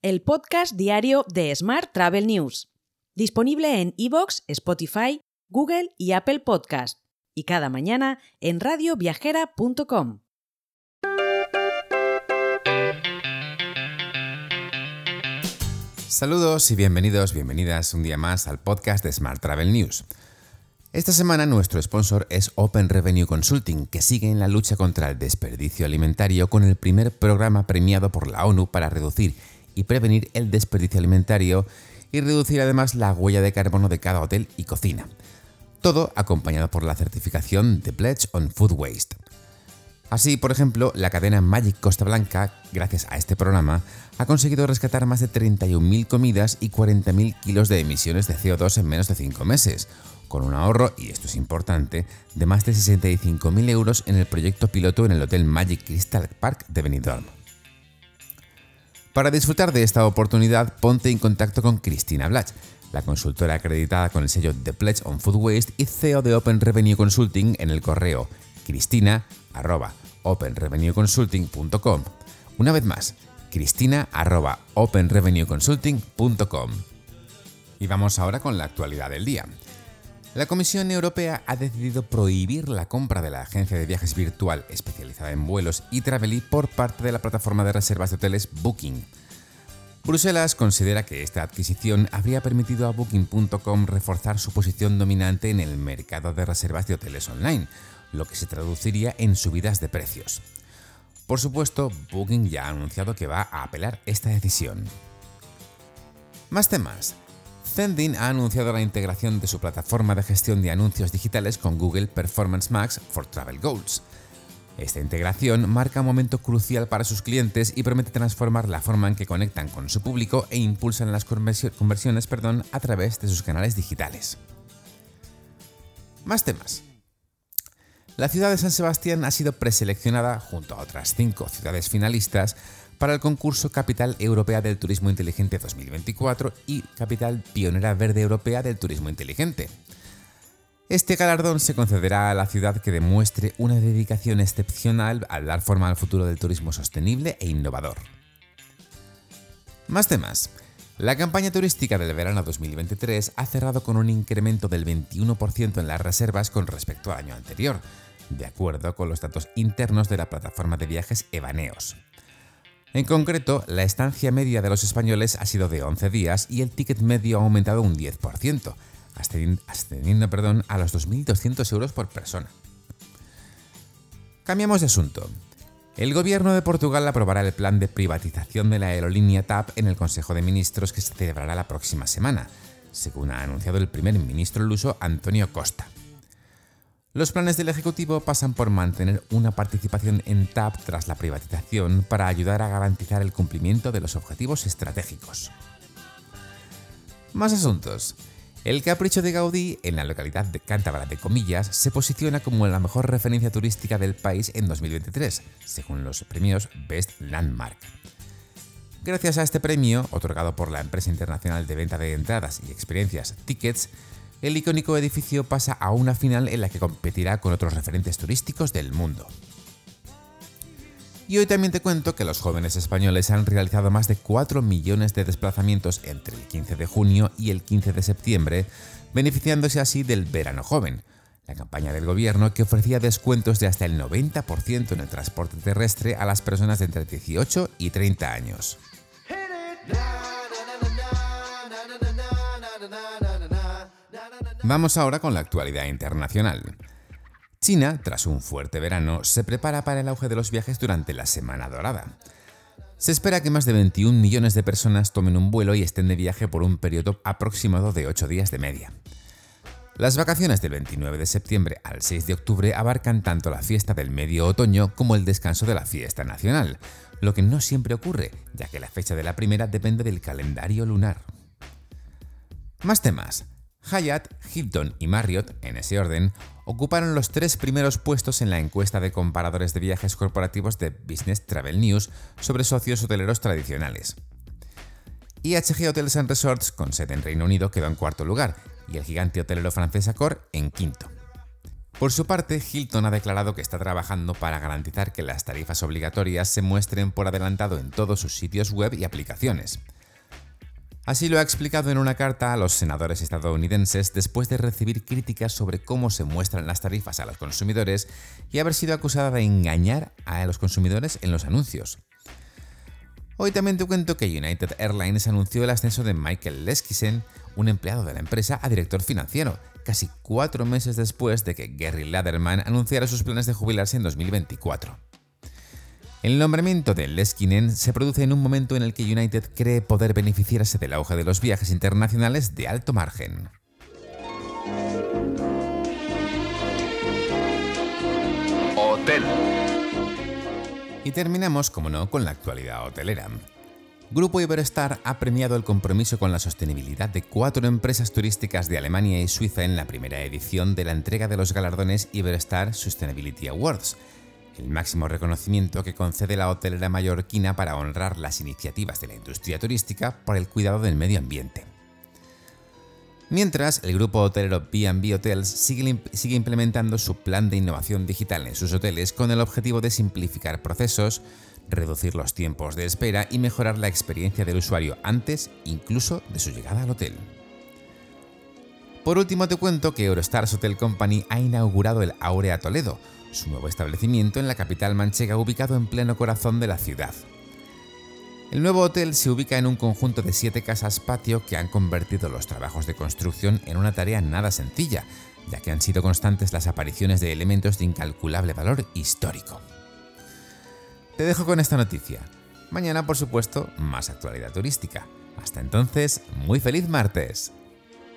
el podcast diario de Smart Travel News, disponible en iVoox, Spotify, Google y Apple Podcast, y cada mañana en radioviajera.com. Saludos y bienvenidos, bienvenidas un día más al podcast de Smart Travel News. Esta semana nuestro sponsor es Open Revenue Consulting, que sigue en la lucha contra el desperdicio alimentario con el primer programa premiado por la ONU para reducir y prevenir el desperdicio alimentario y reducir además la huella de carbono de cada hotel y cocina. Todo acompañado por la certificación de Pledge on Food Waste. Así, por ejemplo, la cadena Magic Costa Blanca, gracias a este programa, ha conseguido rescatar más de 31.000 comidas y 40.000 kilos de emisiones de CO2 en menos de 5 meses, con un ahorro, y esto es importante, de más de 65.000 euros en el proyecto piloto en el Hotel Magic Crystal Park de Benidorm. Para disfrutar de esta oportunidad, ponte en contacto con Cristina Blach, la consultora acreditada con el sello The Pledge on Food Waste y CEO de Open Revenue Consulting en el correo cristina.openrevenueconsulting.com. Una vez más, cristina.openrevenueconsulting.com. Y vamos ahora con la actualidad del día. La Comisión Europea ha decidido prohibir la compra de la agencia de viajes virtual especializada en vuelos y Travely por parte de la plataforma de reservas de hoteles Booking. Bruselas considera que esta adquisición habría permitido a Booking.com reforzar su posición dominante en el mercado de reservas de hoteles online, lo que se traduciría en subidas de precios. Por supuesto, Booking ya ha anunciado que va a apelar esta decisión. Más temas. Zendin ha anunciado la integración de su plataforma de gestión de anuncios digitales con Google Performance Max for Travel Goals. Esta integración marca un momento crucial para sus clientes y promete transformar la forma en que conectan con su público e impulsan las conversiones a través de sus canales digitales. Más temas. La ciudad de San Sebastián ha sido preseleccionada, junto a otras cinco ciudades finalistas, para el concurso Capital Europea del Turismo Inteligente 2024 y Capital Pionera Verde Europea del Turismo Inteligente. Este galardón se concederá a la ciudad que demuestre una dedicación excepcional al dar forma al futuro del turismo sostenible e innovador. Más temas. La campaña turística del verano 2023 ha cerrado con un incremento del 21% en las reservas con respecto al año anterior, de acuerdo con los datos internos de la plataforma de viajes Evaneos. En concreto, la estancia media de los españoles ha sido de 11 días y el ticket medio ha aumentado un 10%, ascendiendo perdón, a los 2.200 euros por persona. Cambiamos de asunto. El gobierno de Portugal aprobará el plan de privatización de la aerolínea TAP en el Consejo de Ministros que se celebrará la próxima semana, según ha anunciado el primer ministro luso Antonio Costa. Los planes del Ejecutivo pasan por mantener una participación en TAP tras la privatización para ayudar a garantizar el cumplimiento de los objetivos estratégicos. Más asuntos. El Capricho de Gaudí, en la localidad de Cántabra de Comillas, se posiciona como la mejor referencia turística del país en 2023, según los premios Best Landmark. Gracias a este premio, otorgado por la empresa internacional de venta de entradas y experiencias Tickets, el icónico edificio pasa a una final en la que competirá con otros referentes turísticos del mundo. Y hoy también te cuento que los jóvenes españoles han realizado más de 4 millones de desplazamientos entre el 15 de junio y el 15 de septiembre, beneficiándose así del Verano Joven, la campaña del gobierno que ofrecía descuentos de hasta el 90% en el transporte terrestre a las personas de entre 18 y 30 años. Vamos ahora con la actualidad internacional. China, tras un fuerte verano, se prepara para el auge de los viajes durante la Semana Dorada. Se espera que más de 21 millones de personas tomen un vuelo y estén de viaje por un periodo aproximado de 8 días de media. Las vacaciones del 29 de septiembre al 6 de octubre abarcan tanto la fiesta del medio otoño como el descanso de la fiesta nacional, lo que no siempre ocurre, ya que la fecha de la primera depende del calendario lunar. Más temas. Hyatt, Hilton y Marriott, en ese orden, ocuparon los tres primeros puestos en la encuesta de comparadores de viajes corporativos de Business Travel News sobre socios hoteleros tradicionales. IHG Hotels and Resorts, con sede en Reino Unido, quedó en cuarto lugar y el gigante hotelero francés Accor en quinto. Por su parte, Hilton ha declarado que está trabajando para garantizar que las tarifas obligatorias se muestren por adelantado en todos sus sitios web y aplicaciones. Así lo ha explicado en una carta a los senadores estadounidenses después de recibir críticas sobre cómo se muestran las tarifas a los consumidores y haber sido acusada de engañar a los consumidores en los anuncios. Hoy también te cuento que United Airlines anunció el ascenso de Michael Leskisen, un empleado de la empresa, a director financiero, casi cuatro meses después de que Gary Laderman anunciara sus planes de jubilarse en 2024. El nombramiento de Leskinen se produce en un momento en el que United cree poder beneficiarse del auge de los viajes internacionales de alto margen. Hotel. Y terminamos, como no, con la actualidad hotelera. Grupo Iberostar ha premiado el compromiso con la sostenibilidad de cuatro empresas turísticas de Alemania y Suiza en la primera edición de la entrega de los galardones Iberostar Sustainability Awards, el máximo reconocimiento que concede la hotelera mallorquina para honrar las iniciativas de la industria turística por el cuidado del medio ambiente. Mientras, el grupo hotelero B&B Hotels sigue, sigue, implementando su plan de innovación digital en sus hoteles con el objetivo de simplificar procesos, reducir los tiempos de espera y mejorar la experiencia del usuario antes incluso de su llegada al hotel. Por último te cuento que Eurostars Hotel Company ha inaugurado el Aurea Toledo, su nuevo establecimiento en la capital manchega ubicado en pleno corazón de la ciudad. El nuevo hotel se ubica en un conjunto de siete casas patio que han convertido los trabajos de construcción en una tarea nada sencilla, ya que han sido constantes las apariciones de elementos de incalculable valor histórico. Te dejo con esta noticia. Mañana, por supuesto, más actualidad turística. Hasta entonces, muy feliz martes.